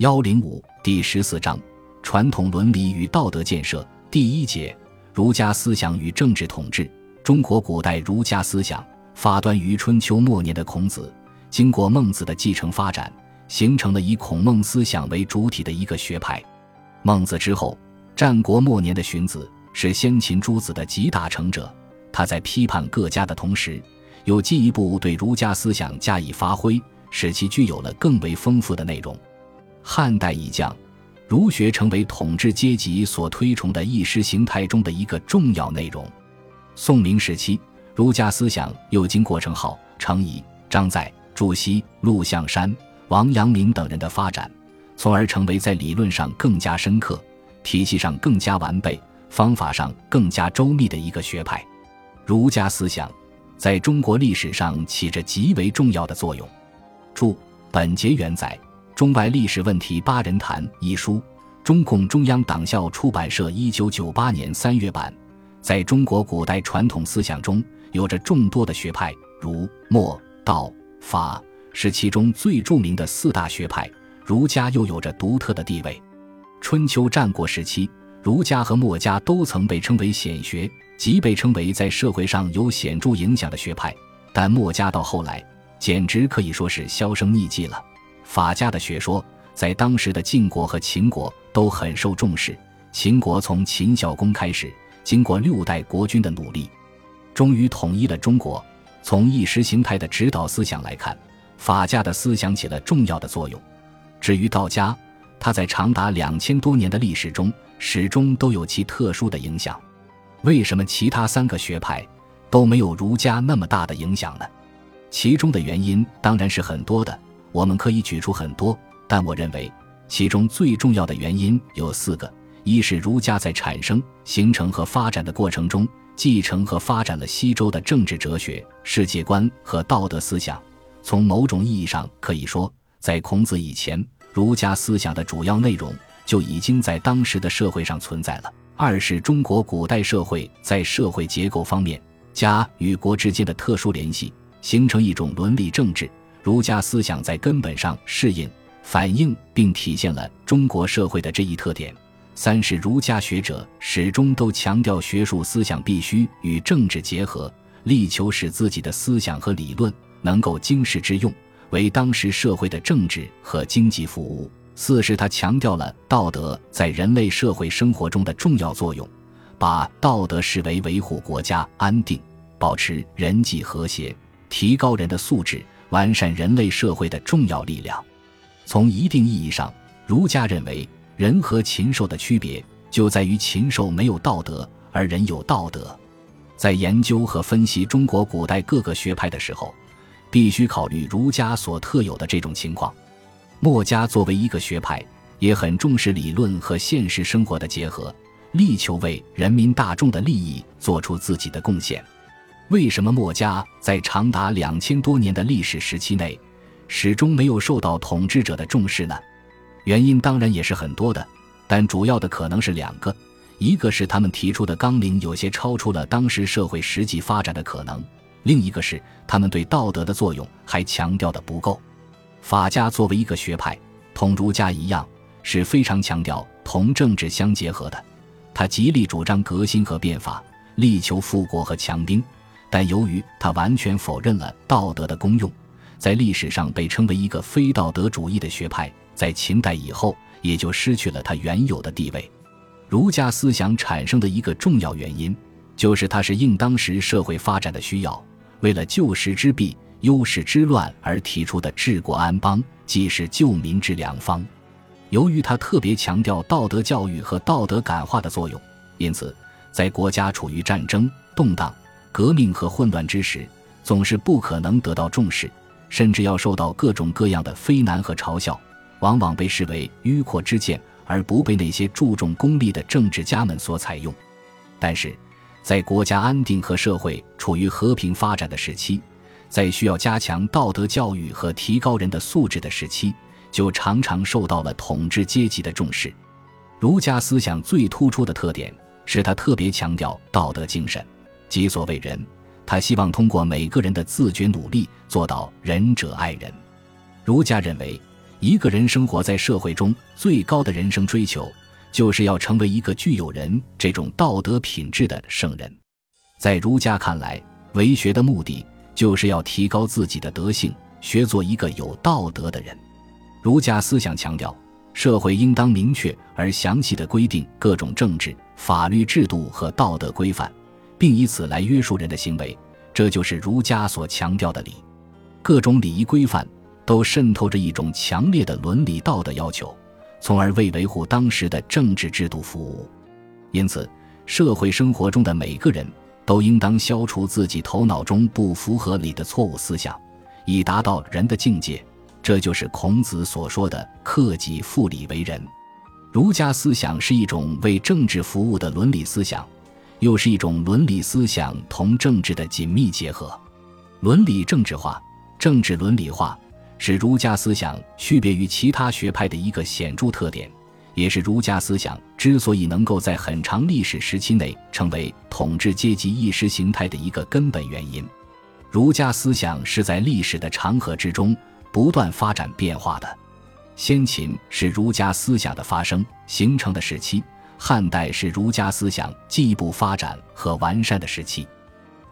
幺零五第十四章传统伦理与道德建设第一节儒家思想与政治统治。中国古代儒家思想发端于春秋末年的孔子，经过孟子的继承发展，形成了以孔孟思想为主体的一个学派。孟子之后，战国末年的荀子是先秦诸子的集大成者。他在批判各家的同时，又进一步对儒家思想加以发挥，使其具有了更为丰富的内容。汉代以降，儒学成为统治阶级所推崇的意识形态中的一个重要内容。宋明时期，儒家思想又经过程颢、程颐、张载、朱熹、陆象山、王阳明等人的发展，从而成为在理论上更加深刻、体系上更加完备、方法上更加周密的一个学派。儒家思想在中国历史上起着极为重要的作用。注：本节原载。《中外历史问题八人谈》一书，中共中央党校出版社一九九八年三月版。在中国古代传统思想中，有着众多的学派，儒、墨、道、法是其中最著名的四大学派。儒家又有着独特的地位。春秋战国时期，儒家和墨家都曾被称为显学，即被称为在社会上有显著影响的学派。但墨家到后来，简直可以说是销声匿迹了。法家的学说在当时的晋国和秦国都很受重视。秦国从秦孝公开始，经过六代国君的努力，终于统一了中国。从意识形态的指导思想来看，法家的思想起了重要的作用。至于道家，它在长达两千多年的历史中，始终都有其特殊的影响。为什么其他三个学派都没有儒家那么大的影响呢？其中的原因当然是很多的。我们可以举出很多，但我认为其中最重要的原因有四个：一是儒家在产生、形成和发展的过程中，继承和发展了西周的政治哲学、世界观和道德思想。从某种意义上可以说，在孔子以前，儒家思想的主要内容就已经在当时的社会上存在了。二是中国古代社会在社会结构方面，家与国之间的特殊联系，形成一种伦理政治。儒家思想在根本上适应、反映并体现了中国社会的这一特点。三是儒家学者始终都强调学术思想必须与政治结合，力求使自己的思想和理论能够经世致用，为当时社会的政治和经济服务。四是他强调了道德在人类社会生活中的重要作用，把道德视为维护国家安定、保持人际和谐、提高人的素质。完善人类社会的重要力量。从一定意义上，儒家认为人和禽兽的区别就在于禽兽没有道德，而人有道德。在研究和分析中国古代各个学派的时候，必须考虑儒家所特有的这种情况。墨家作为一个学派，也很重视理论和现实生活的结合，力求为人民大众的利益做出自己的贡献。为什么墨家在长达两千多年的历史时期内，始终没有受到统治者的重视呢？原因当然也是很多的，但主要的可能是两个：一个是他们提出的纲领有些超出了当时社会实际发展的可能；另一个是他们对道德的作用还强调的不够。法家作为一个学派，同儒家一样，是非常强调同政治相结合的，他极力主张革新和变法，力求富国和强兵。但由于他完全否认了道德的功用，在历史上被称为一个非道德主义的学派，在秦代以后也就失去了它原有的地位。儒家思想产生的一个重要原因，就是它是应当时社会发展的需要，为了救时之弊、忧世之乱而提出的治国安邦，既是救民之良方。由于它特别强调道德教育和道德感化的作用，因此在国家处于战争动荡。革命和混乱之时，总是不可能得到重视，甚至要受到各种各样的非难和嘲笑，往往被视为迂阔之见，而不被那些注重功利的政治家们所采用。但是，在国家安定和社会处于和平发展的时期，在需要加强道德教育和提高人的素质的时期，就常常受到了统治阶级的重视。儒家思想最突出的特点是他特别强调道德精神。己所谓人，他希望通过每个人的自觉努力做到仁者爱人。儒家认为，一个人生活在社会中，最高的人生追求，就是要成为一个具有人这种道德品质的圣人。在儒家看来，为学的目的就是要提高自己的德性，学做一个有道德的人。儒家思想强调，社会应当明确而详细的规定各种政治、法律制度和道德规范，并以此来约束人的行为。这就是儒家所强调的礼。各种礼仪规范都渗透着一种强烈的伦理道德要求，从而为维护当时的政治制度服务。因此，社会生活中的每个人都应当消除自己头脑中不符合理的错误思想，以达到人的境界。这就是孔子所说的“克己复礼为仁”。儒家思想是一种为政治服务的伦理思想，又是一种伦理思想同政治的紧密结合。伦理政治化、政治伦理化是儒家思想区别于其他学派的一个显著特点，也是儒家思想之所以能够在很长历史时期内成为统治阶级意识形态的一个根本原因。儒家思想是在历史的长河之中。不断发展变化的，先秦是儒家思想的发生形成的时期，汉代是儒家思想进一步发展和完善的时期，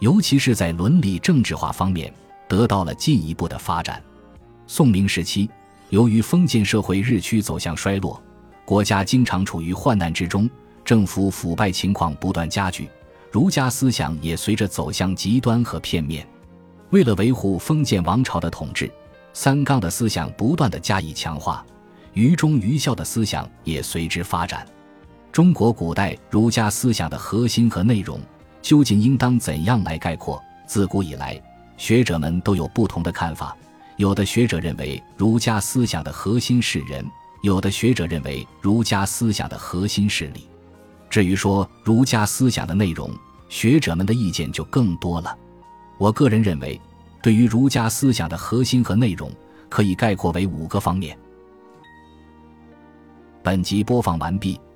尤其是在伦理政治化方面得到了进一步的发展。宋明时期，由于封建社会日趋走向衰落，国家经常处于患难之中，政府腐败情况不断加剧，儒家思想也随着走向极端和片面。为了维护封建王朝的统治。三纲的思想不断的加以强化，愚忠愚孝的思想也随之发展。中国古代儒家思想的核心和内容究竟应当怎样来概括？自古以来，学者们都有不同的看法。有的学者认为儒家思想的核心是人，有的学者认为儒家思想的核心是理。至于说儒家思想的内容，学者们的意见就更多了。我个人认为。对于儒家思想的核心和内容，可以概括为五个方面。本集播放完毕，